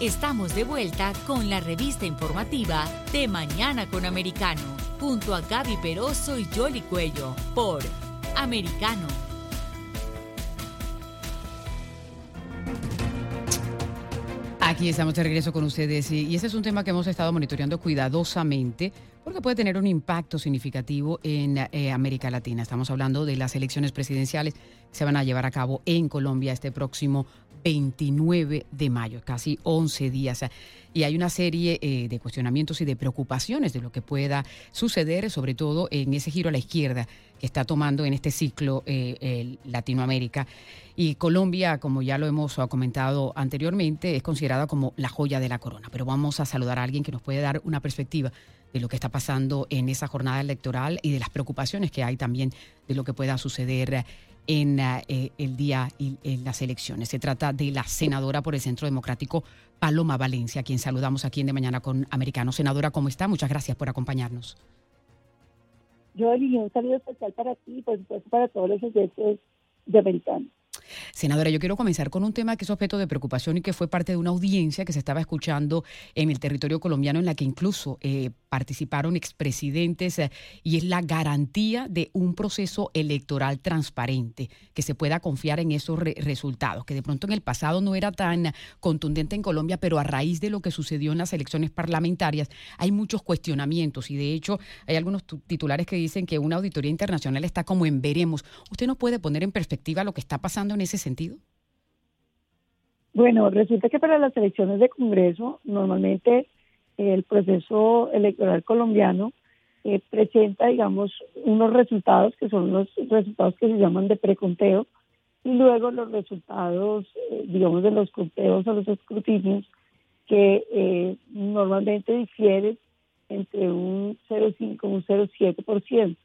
Estamos de vuelta con la revista informativa de Mañana con Americano, junto a Gaby Peroso y Jolly Cuello, por Americano. Aquí estamos de regreso con ustedes y ese es un tema que hemos estado monitoreando cuidadosamente porque puede tener un impacto significativo en eh, América Latina. Estamos hablando de las elecciones presidenciales que se van a llevar a cabo en Colombia este próximo 29 de mayo, casi 11 días. Y hay una serie eh, de cuestionamientos y de preocupaciones de lo que pueda suceder, sobre todo en ese giro a la izquierda que está tomando en este ciclo eh, Latinoamérica. Y Colombia, como ya lo hemos comentado anteriormente, es considerada como la joya de la corona. Pero vamos a saludar a alguien que nos puede dar una perspectiva de lo que está pasando en esa jornada electoral y de las preocupaciones que hay también de lo que pueda suceder en eh, el día y en las elecciones. Se trata de la senadora por el Centro Democrático Paloma Valencia, quien saludamos aquí en De Mañana con Americano. Senadora, ¿cómo está? Muchas gracias por acompañarnos. Yo elegí un saludo especial para ti y por supuesto para todos los oyentes de Americano. Senadora, yo quiero comenzar con un tema que es objeto de preocupación y que fue parte de una audiencia que se estaba escuchando en el territorio colombiano en la que incluso eh, participaron expresidentes y es la garantía de un proceso electoral transparente, que se pueda confiar en esos resultados, que de pronto en el pasado no era tan contundente en Colombia, pero a raíz de lo que sucedió en las elecciones parlamentarias hay muchos cuestionamientos y de hecho hay algunos titulares que dicen que una auditoría internacional está como en veremos. ¿Usted nos puede poner en perspectiva lo que está pasando en ese sentido? Bueno, resulta que para las elecciones de Congreso normalmente el proceso electoral colombiano eh, presenta, digamos, unos resultados que son los resultados que se llaman de preconteo y luego los resultados, eh, digamos, de los conteos o los escrutinios que eh, normalmente difieren entre un 0,5 y un 0,7%.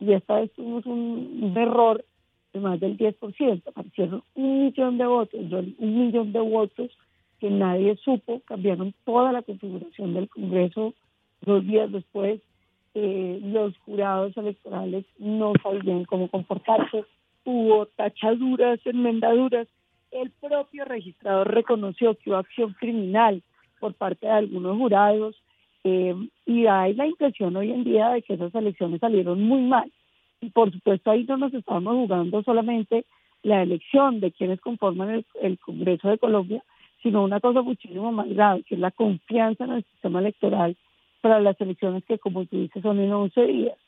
Y esta vez tuvimos un, un error de más del 10%, aparecieron un millón de votos, un millón de votos que nadie supo, cambiaron toda la configuración del Congreso dos días después. Eh, los jurados electorales no sabían cómo comportarse, hubo tachaduras, enmendaduras. El propio registrador reconoció que hubo acción criminal por parte de algunos jurados eh, y hay la impresión hoy en día de que esas elecciones salieron muy mal. Y por supuesto ahí no nos estamos jugando solamente la elección de quienes conforman el Congreso de Colombia, sino una cosa muchísimo más grave, que es la confianza en el sistema electoral para las elecciones que, como tú dices, son en 11 días.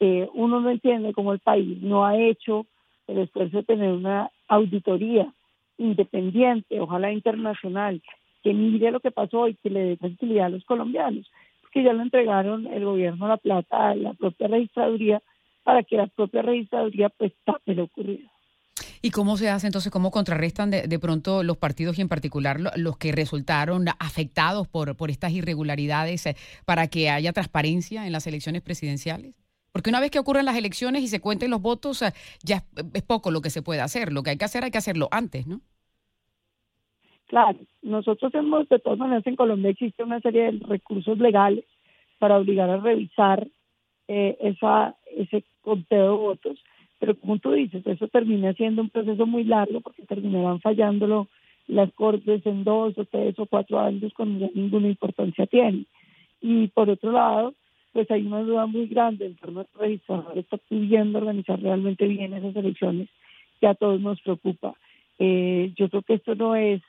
Eh, uno no entiende cómo el país no ha hecho el esfuerzo de tener una auditoría independiente, ojalá internacional, que mire lo que pasó y que le dé tranquilidad a los colombianos, porque ya lo entregaron el gobierno La Plata a la propia registraduría para que la propia registraduría pues tape lo ocurrido. ¿Y cómo se hace entonces, cómo contrarrestan de, pronto los partidos y en particular los que resultaron afectados por, por estas irregularidades eh, para que haya transparencia en las elecciones presidenciales? Porque una vez que ocurren las elecciones y se cuenten los votos, eh, ya es, poco lo que se puede hacer. Lo que hay que hacer hay que hacerlo antes, ¿no? Claro, nosotros hemos, de todas maneras, en Colombia existe una serie de recursos legales para obligar a revisar eh, esa, ese conteo de votos pero como tú dices, eso termina siendo un proceso muy largo porque terminarán fallándolo las cortes en dos o tres o cuatro años cuando ya ninguna importancia tiene. Y por otro lado, pues hay una duda muy grande en torno al registrador está pudiendo organizar realmente bien esas elecciones que a todos nos preocupa. Eh, yo creo que esto no es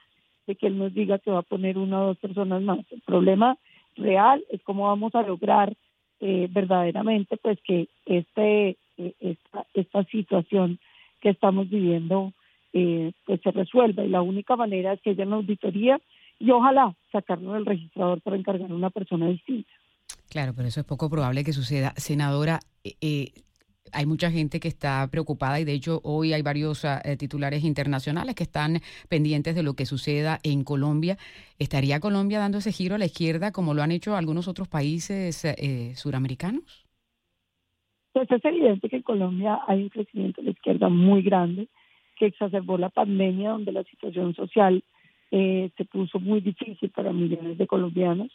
de que él nos diga que va a poner una o dos personas más. El problema real es cómo vamos a lograr eh, verdaderamente pues que este esta, esta situación que estamos viviendo eh, pues se resuelva y la única manera es que haya una auditoría y ojalá sacarnos del registrador para encargar a una persona distinta. Claro, pero eso es poco probable que suceda. Senadora, eh, eh, hay mucha gente que está preocupada y de hecho hoy hay varios ah, titulares internacionales que están pendientes de lo que suceda en Colombia. ¿Estaría Colombia dando ese giro a la izquierda como lo han hecho algunos otros países suramericanos? Pues es evidente que en Colombia hay un crecimiento de la izquierda muy grande que exacerbó la pandemia donde la situación social eh, se puso muy difícil para millones de colombianos.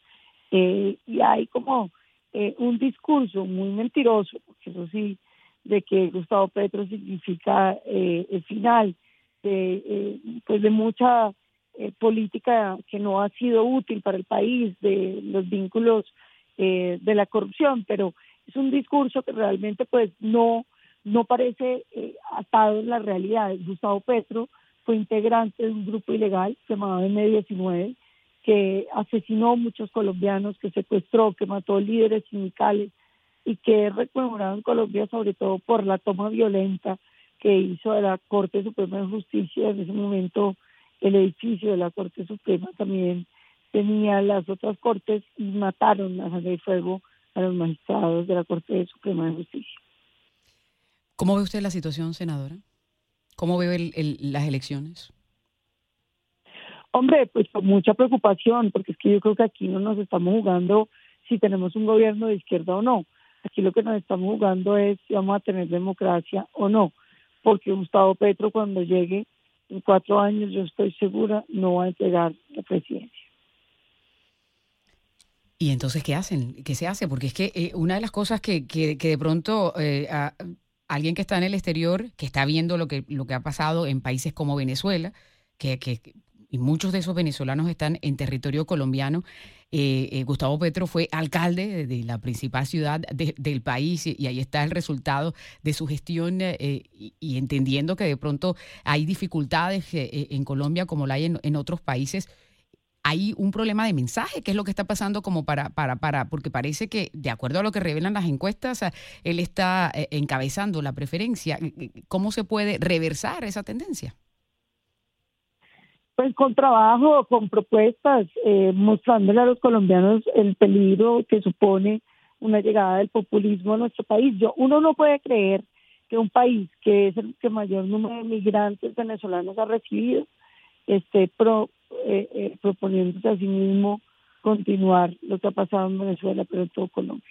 Eh, y hay como eh, un discurso muy mentiroso, porque eso sí, de que Gustavo Petro significa el final de, pues de mucha eh, política que no ha sido útil para el país, de los vínculos eh, de la corrupción, pero es un discurso que realmente pues no, no parece eh, atado en la realidad. Gustavo Petro fue integrante de un grupo ilegal llamado M19 que asesinó a muchos colombianos, que secuestró, que mató líderes sindicales y que es recomendado en Colombia sobre todo por la toma violenta que hizo de la Corte Suprema de Justicia. En ese momento el edificio de la Corte Suprema también tenía las otras cortes y mataron a y fuego a los magistrados de la Corte Suprema de Justicia. ¿Cómo ve usted la situación, senadora? ¿Cómo ve las elecciones? Hombre, pues con mucha preocupación, porque es que yo creo que aquí no nos estamos jugando si tenemos un gobierno de izquierda o no. Aquí lo que nos estamos jugando es si vamos a tener democracia o no, porque Gustavo Petro cuando llegue en cuatro años, yo estoy segura, no va a entregar la presidencia. ¿Y entonces qué hacen? ¿Qué se hace? Porque es que eh, una de las cosas que, que, de pronto eh, alguien que está en el exterior, que está viendo lo que, lo que ha pasado en países como Venezuela, que, que y muchos de esos venezolanos están en territorio colombiano. Eh, eh, Gustavo Petro fue alcalde de la principal ciudad del país y, ahí está el resultado de su gestión y, entendiendo que de pronto hay dificultades en Colombia como la hay en, otros países. Hay un problema de mensaje, que es lo que está pasando como para, para, para, porque parece que, de acuerdo a lo que revelan las encuestas, él está encabezando la preferencia. ¿Cómo se puede reversar esa tendencia? Pues con trabajo, con propuestas, eh, mostrándole a los colombianos el peligro que supone una llegada del populismo a nuestro país. Yo, uno no puede creer que un país que es el que mayor número de migrantes venezolanos ha recibido esté pro, eh, eh, proponiéndose a sí mismo continuar lo que ha pasado en Venezuela, pero en todo Colombia.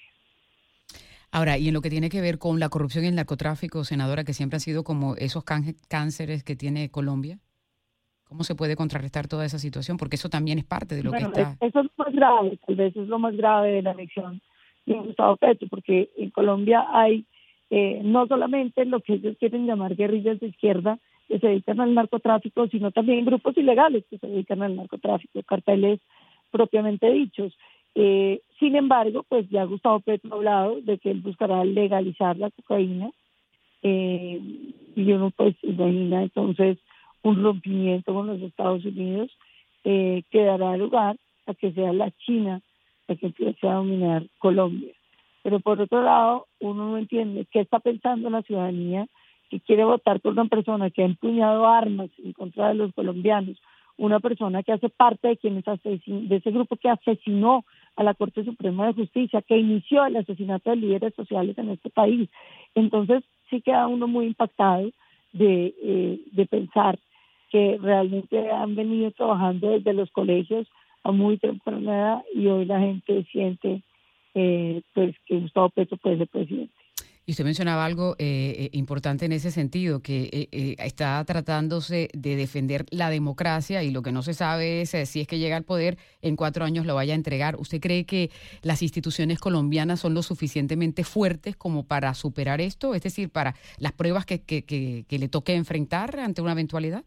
Ahora, y en lo que tiene que ver con la corrupción y el narcotráfico, senadora, que siempre ha sido como esos cánceres que tiene Colombia. ¿Cómo se puede contrarrestar toda esa situación? Porque eso también es parte de lo que está. Eso es más grave, tal vez es lo más grave de la elección de Gustavo Petro, porque en Colombia hay eh, no solamente lo que ellos quieren llamar guerrillas de izquierda que se dedican al narcotráfico, sino también grupos ilegales que se dedican al narcotráfico, carteles propiamente dichos. Eh, sin embargo, pues ya Gustavo Petro ha hablado de que él buscará legalizar la cocaína eh, y uno pues imagina entonces un rompimiento con los Estados Unidos eh, que dará lugar a que sea la China la que empiece a dominar Colombia. Pero por otro lado, uno no entiende qué está pensando la ciudadanía que quiere votar por una persona que ha empuñado armas en contra de los colombianos, una persona que hace parte de quienes de ese grupo que asesinó a la Corte Suprema de Justicia, que inició el asesinato de líderes sociales en este país. Entonces sí queda uno muy impactado de, eh, de pensar que realmente han venido trabajando desde los colegios a muy temprana edad y hoy la gente siente eh, pues que Gustavo Petro puede ser presidente. Y usted mencionaba algo eh, eh, importante en ese sentido, que está tratándose de defender la democracia y lo que no se sabe es si es que llega al poder, en cuatro años lo vaya a entregar. ¿Usted cree que las instituciones colombianas son lo suficientemente fuertes como para superar esto? Es decir, para las pruebas que, que, que le toque enfrentar ante una eventualidad?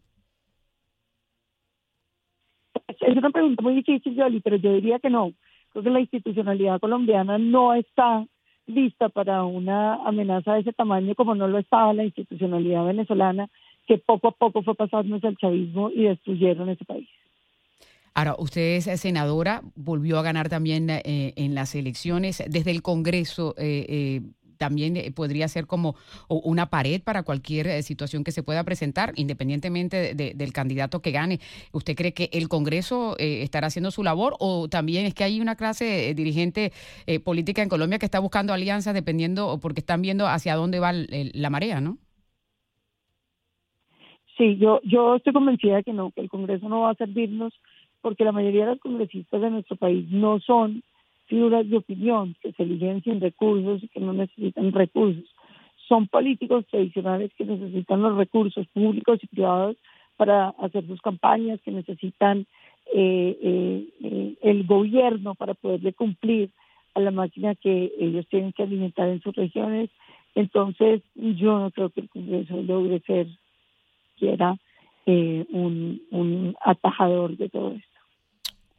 Es una pregunta muy difícil, Yoli, pero yo diría que no. Creo que la institucionalidad colombiana no está lista para una amenaza de ese tamaño como no lo estaba la institucionalidad venezolana, que poco a poco fue pasándose al chavismo y destruyeron ese país. Ahora, usted es senadora, volvió a ganar también eh, en las elecciones. Desde el Congreso, eh, eh, también eh, podría ser como una pared para cualquier eh, situación que se pueda presentar, independientemente del candidato que gane. ¿Usted cree que el Congreso eh, estará haciendo su labor o también es que hay una clase dirigente política en Colombia que está buscando alianzas dependiendo o porque están viendo hacia dónde va la marea, ¿no? Sí, yo, yo estoy convencida que no, que el Congreso no va a servirnos porque la mayoría de los congresistas de nuestro país no son figuras de opinión que se eligen sin recursos y que no necesitan recursos. Son políticos tradicionales que necesitan los recursos públicos y privados para hacer sus campañas, que necesitan eh, eh, eh, el gobierno para poderle cumplir a la máquina que ellos tienen que alimentar en sus regiones. Entonces, yo no creo que el Congreso logre ser quiera eh, un, un atajador de todo esto.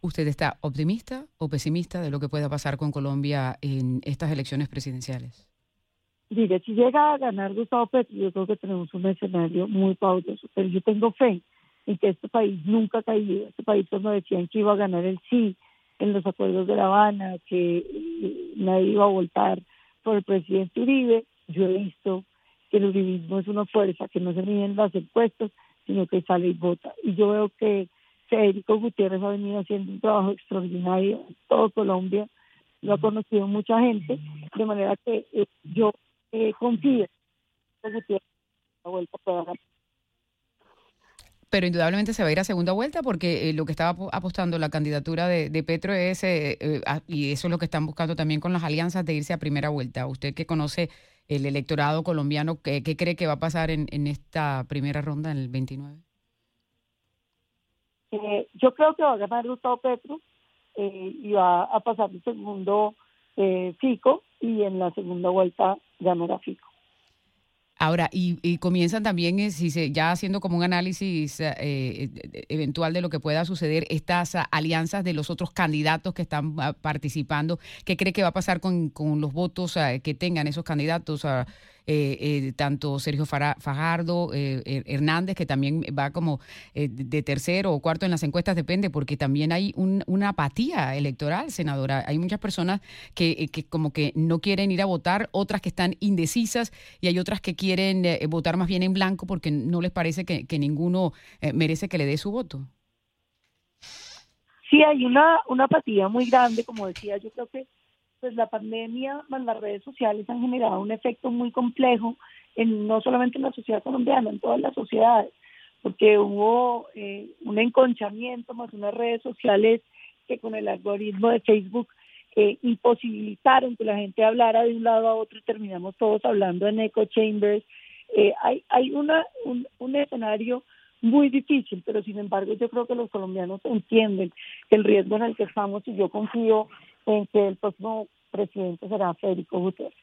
¿Usted está optimista o pesimista de lo que pueda pasar con Colombia en estas elecciones presidenciales? Mire, si llega a ganar Gustavo Petro, yo creo que tenemos un escenario muy pautoso, pero yo tengo fe en que este país nunca ha. Este país cuando decían que iba a ganar el sí en los acuerdos de La Habana, que eh, nadie iba a votar por el presidente Uribe, yo he visto que el uribismo es una fuerza que no se mide en las encuestas, sino que sale y vota. Y yo veo que Federico Gutiérrez ha venido haciendo un trabajo extraordinario en todo Colombia, lo ha conocido mucha gente, de manera que eh, yo eh, confío que Gutiérrez la vuelta pueda ganar pero indudablemente se va a ir a segunda vuelta porque eh, lo que estaba apostando la candidatura de, Petro es, eh, eh, y eso es lo que están buscando también con las alianzas, de irse a primera vuelta. Usted que conoce el electorado colombiano, ¿qué, cree que va a pasar en, esta primera ronda, en el 29? Yo creo que va a ganar Gustavo Petro y va a pasar el segundo Fico y en la segunda vuelta ganará Fico. Ahora, y, comienzan también, eh, si se, ya haciendo como un análisis eh, eh, eventual de lo que pueda suceder, estas alianzas de los otros candidatos que están ah, participando. ¿Qué cree que va a pasar con, con los votos ah, que tengan esos candidatos? Eh, eh, tanto Sergio Fajardo, eh, Hernández, que también va como de tercero o cuarto en las encuestas, depende, porque también hay una apatía electoral, senadora. Hay muchas personas que, como que no quieren ir a votar, otras que están indecisas y hay otras que quieren votar más bien en blanco porque no les parece que, que ninguno merece que le dé su voto. Sí, hay una, una apatía muy grande, como decía, yo creo que pues la pandemia más las redes sociales han generado un efecto muy complejo en no solamente en la sociedad colombiana, en todas las sociedades, porque hubo eh, un enconchamiento más unas redes sociales que con el algoritmo de Facebook eh, imposibilitaron que la gente hablara de un lado a otro y terminamos todos hablando en echo chambers. Eh, hay hay una un, un escenario muy difícil, pero sin embargo yo creo que los colombianos entienden el riesgo en el que estamos y yo confío en que el próximo presidente será Federico Gutiérrez.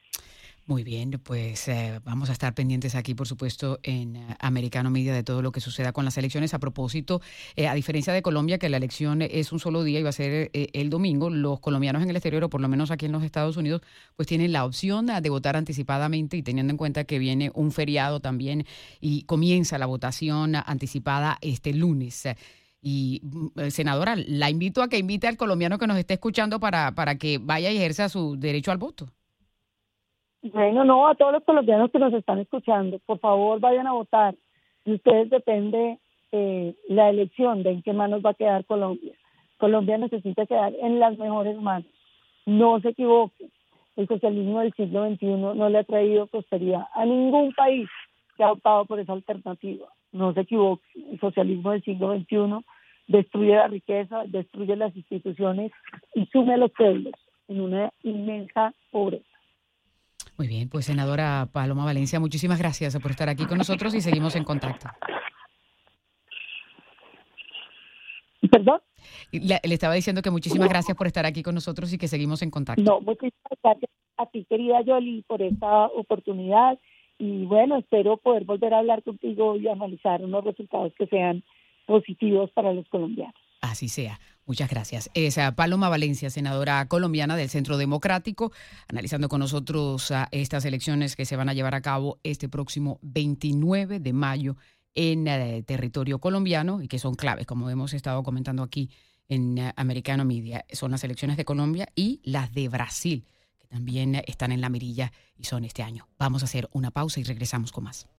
Muy bien, pues eh, vamos a estar pendientes aquí, por supuesto, en eh, Americano Media de todo lo que suceda con las elecciones. A propósito, eh, a diferencia de Colombia, que la elección es un solo día y va a ser el domingo, los colombianos en el exterior, o por lo menos aquí en los Estados Unidos, pues tienen la opción de votar anticipadamente y teniendo en cuenta que viene un feriado también y comienza la votación anticipada este lunes. Y, mm, senadora, la invito a que invite al colombiano que nos esté escuchando para, para que vaya y ejerza su derecho al voto. Bueno, no, a todos los colombianos que nos están escuchando, por favor vayan a votar. De ustedes depende eh, la elección de en qué manos va a quedar Colombia. Colombia necesita quedar en las mejores manos. No se equivoque. El socialismo del siglo XXI no le ha traído prosperidad a ningún país que ha optado por esa alternativa. No se equivoque. El socialismo del siglo XXI destruye la riqueza, destruye las instituciones y sume a los pueblos en una inmensa pobreza. Muy bien, pues senadora Paloma Valencia, muchísimas gracias por estar aquí con nosotros y seguimos en contacto. ¿Perdón? Le, estaba diciendo que muchísimas gracias por estar aquí con nosotros y que seguimos en contacto. No, muchísimas gracias a ti, querida Yoli, por esta oportunidad y bueno, espero poder volver a hablar contigo y analizar unos resultados que sean positivos para los colombianos. Así sea. Muchas gracias. Es Paloma Valencia, senadora colombiana del Centro Democrático, analizando con nosotros estas elecciones que se van a llevar a cabo este próximo 29 de mayo en el eh, territorio colombiano y que son claves, como hemos estado comentando aquí en eh, Americano Media. Son las elecciones de Colombia y las de Brasil, que también están en la mirilla y son este año. Vamos a hacer una pausa y regresamos con más.